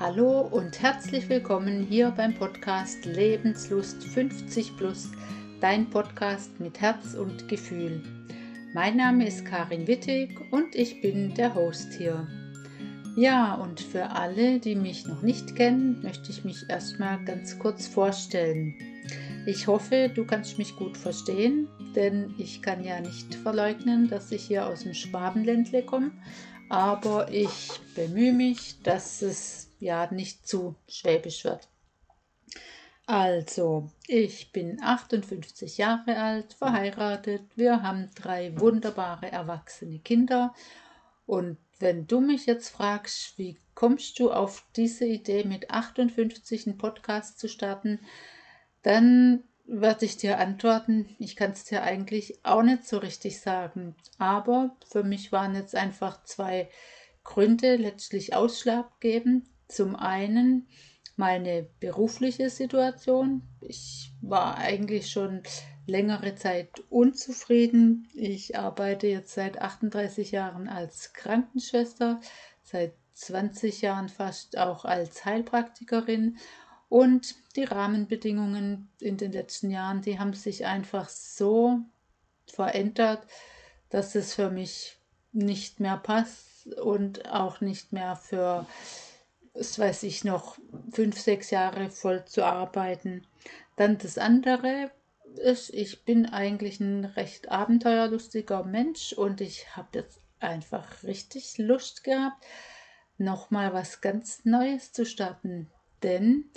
Hallo und herzlich willkommen hier beim Podcast Lebenslust 50 Plus, dein Podcast mit Herz und Gefühl. Mein Name ist Karin Wittig und ich bin der Host hier. Ja, und für alle, die mich noch nicht kennen, möchte ich mich erstmal ganz kurz vorstellen. Ich hoffe, du kannst mich gut verstehen, denn ich kann ja nicht verleugnen, dass ich hier aus dem Schwabenländle komme, aber ich bemühe mich, dass es ja nicht zu schwäbisch wird. Also, ich bin 58 Jahre alt, verheiratet, wir haben drei wunderbare erwachsene Kinder und wenn du mich jetzt fragst, wie kommst du auf diese Idee mit 58 einen Podcast zu starten, dann werde ich dir antworten, ich kann es dir eigentlich auch nicht so richtig sagen. Aber für mich waren jetzt einfach zwei Gründe letztlich ausschlaggebend. Zum einen meine berufliche Situation. Ich war eigentlich schon längere Zeit unzufrieden. Ich arbeite jetzt seit 38 Jahren als Krankenschwester, seit 20 Jahren fast auch als Heilpraktikerin und die Rahmenbedingungen in den letzten Jahren, die haben sich einfach so verändert, dass es für mich nicht mehr passt und auch nicht mehr für das weiß ich noch, fünf, sechs Jahre voll zu arbeiten. Dann das andere ist, ich bin eigentlich ein recht abenteuerlustiger Mensch und ich habe jetzt einfach richtig Lust gehabt, nochmal was ganz Neues zu starten. Denn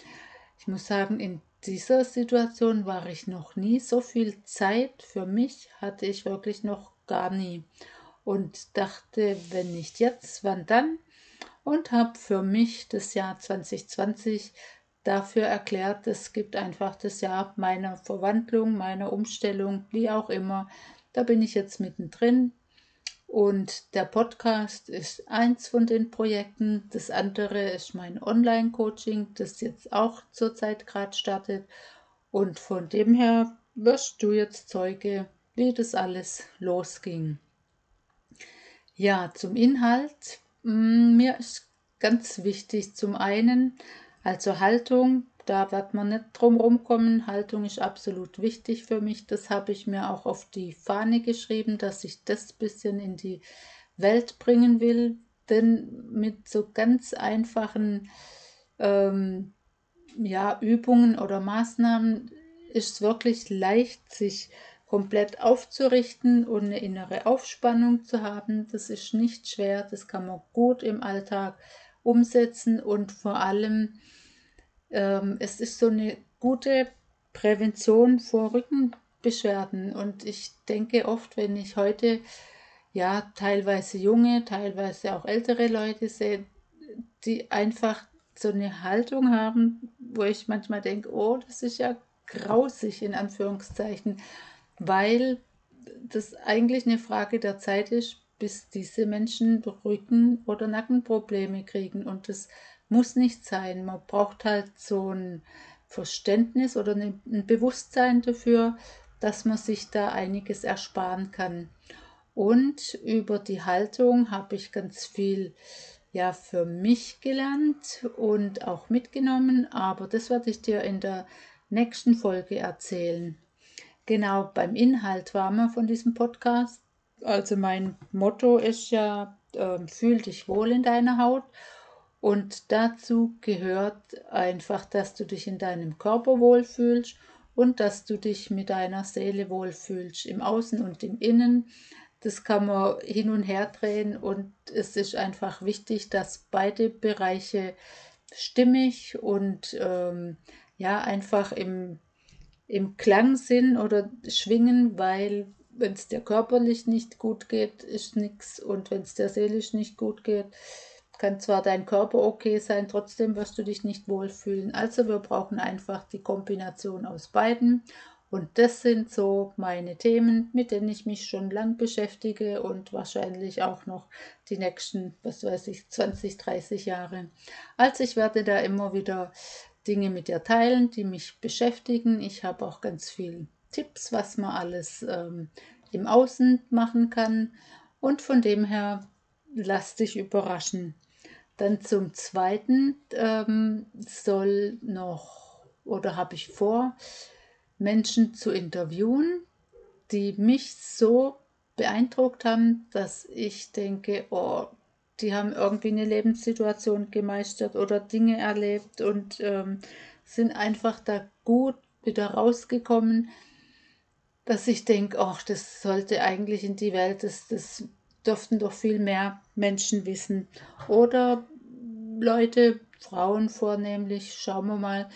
ich muss sagen, in dieser Situation war ich noch nie. So viel Zeit für mich hatte ich wirklich noch gar nie. Und dachte, wenn nicht jetzt, wann dann? und habe für mich das Jahr 2020 dafür erklärt, es gibt einfach das Jahr meiner Verwandlung, meiner Umstellung, wie auch immer. Da bin ich jetzt mittendrin. Und der Podcast ist eins von den Projekten. Das andere ist mein Online-Coaching, das jetzt auch zurzeit gerade startet. Und von dem her wirst du jetzt Zeuge, wie das alles losging. Ja, zum Inhalt. Mm, mir ist ganz wichtig zum einen, also Haltung, da wird man nicht drum rumkommen. Haltung ist absolut wichtig für mich. Das habe ich mir auch auf die Fahne geschrieben, dass ich das bisschen in die Welt bringen will. Denn mit so ganz einfachen ähm, ja, Übungen oder Maßnahmen ist es wirklich leicht, sich komplett aufzurichten und eine innere Aufspannung zu haben. Das ist nicht schwer, das kann man gut im Alltag umsetzen und vor allem ähm, es ist so eine gute Prävention vor Rückenbeschwerden und ich denke oft, wenn ich heute ja teilweise junge, teilweise auch ältere Leute sehe, die einfach so eine Haltung haben, wo ich manchmal denke, oh, das ist ja grausig in Anführungszeichen weil das eigentlich eine Frage der Zeit ist, bis diese Menschen Rücken- oder Nackenprobleme kriegen. Und das muss nicht sein. Man braucht halt so ein Verständnis oder ein Bewusstsein dafür, dass man sich da einiges ersparen kann. Und über die Haltung habe ich ganz viel ja für mich gelernt und auch mitgenommen, aber das werde ich dir in der nächsten Folge erzählen. Genau, beim Inhalt waren wir von diesem Podcast. Also mein Motto ist ja, äh, fühl dich wohl in deiner Haut. Und dazu gehört einfach, dass du dich in deinem Körper wohlfühlst und dass du dich mit deiner Seele wohlfühlst, im Außen und im Innen. Das kann man hin und her drehen und es ist einfach wichtig, dass beide Bereiche stimmig und ähm, ja einfach im im Klangsinn oder Schwingen, weil wenn es dir körperlich nicht gut geht, ist nichts und wenn es dir seelisch nicht gut geht, kann zwar dein Körper okay sein, trotzdem wirst du dich nicht wohlfühlen. Also wir brauchen einfach die Kombination aus beiden und das sind so meine Themen, mit denen ich mich schon lang beschäftige und wahrscheinlich auch noch die nächsten, was weiß ich, 20, 30 Jahre. Also ich werde da immer wieder Dinge mit dir teilen, die mich beschäftigen. Ich habe auch ganz viele Tipps, was man alles ähm, im Außen machen kann. Und von dem her lass dich überraschen. Dann zum Zweiten ähm, soll noch oder habe ich vor, Menschen zu interviewen, die mich so beeindruckt haben, dass ich denke, oh, die haben irgendwie eine Lebenssituation gemeistert oder Dinge erlebt und ähm, sind einfach da gut wieder rausgekommen, dass ich denke, ach, das sollte eigentlich in die Welt, das, das dürften doch viel mehr Menschen wissen. Oder Leute, Frauen vornehmlich, schauen wir mal,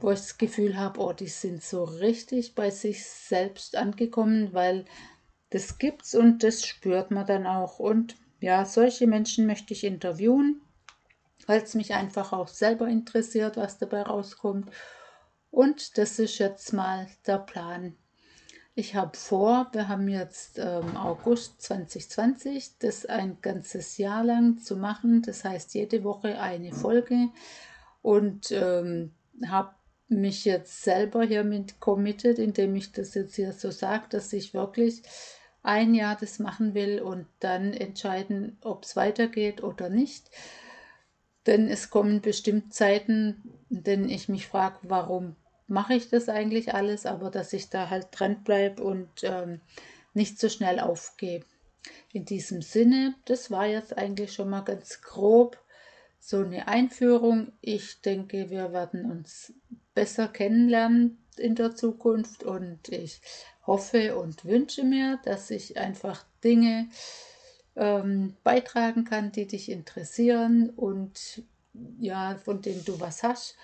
wo ich das Gefühl habe, oh, die sind so richtig bei sich selbst angekommen, weil das gibt's und das spürt man dann auch. Und ja, solche Menschen möchte ich interviewen, weil es mich einfach auch selber interessiert, was dabei rauskommt. Und das ist jetzt mal der Plan. Ich habe vor, wir haben jetzt ähm, August 2020, das ein ganzes Jahr lang zu machen. Das heißt, jede Woche eine Folge. Und ähm, habe mich jetzt selber hiermit committed, indem ich das jetzt hier so sage, dass ich wirklich ein Jahr das machen will und dann entscheiden, ob es weitergeht oder nicht. Denn es kommen bestimmt Zeiten, in denen ich mich frage, warum mache ich das eigentlich alles, aber dass ich da halt dran bleibe und ähm, nicht so schnell aufgebe. In diesem Sinne, das war jetzt eigentlich schon mal ganz grob so eine Einführung. Ich denke, wir werden uns besser kennenlernen in der Zukunft und ich hoffe und wünsche mir, dass ich einfach Dinge ähm, beitragen kann, die dich interessieren und ja, von denen du was hast.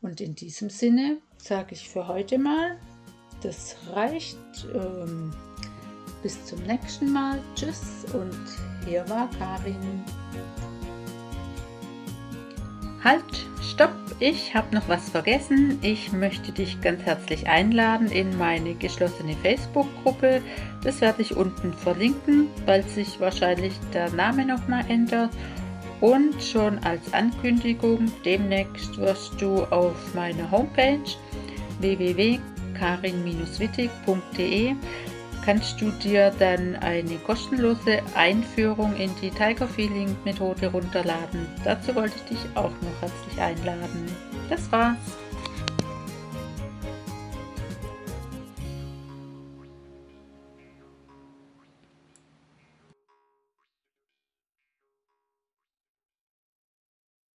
Und in diesem Sinne sage ich für heute mal, das reicht. Ähm, bis zum nächsten Mal. Tschüss und hier war Karin. Halt, stopp, ich habe noch was vergessen. Ich möchte dich ganz herzlich einladen in meine geschlossene Facebook-Gruppe. Das werde ich unten verlinken, weil sich wahrscheinlich der Name nochmal ändert. Und schon als Ankündigung, demnächst wirst du auf meiner Homepage www.karin-wittig.de kannst du dir dann eine kostenlose Einführung in die Tiger Feeling Methode runterladen. Dazu wollte ich dich auch noch herzlich einladen. Das war's.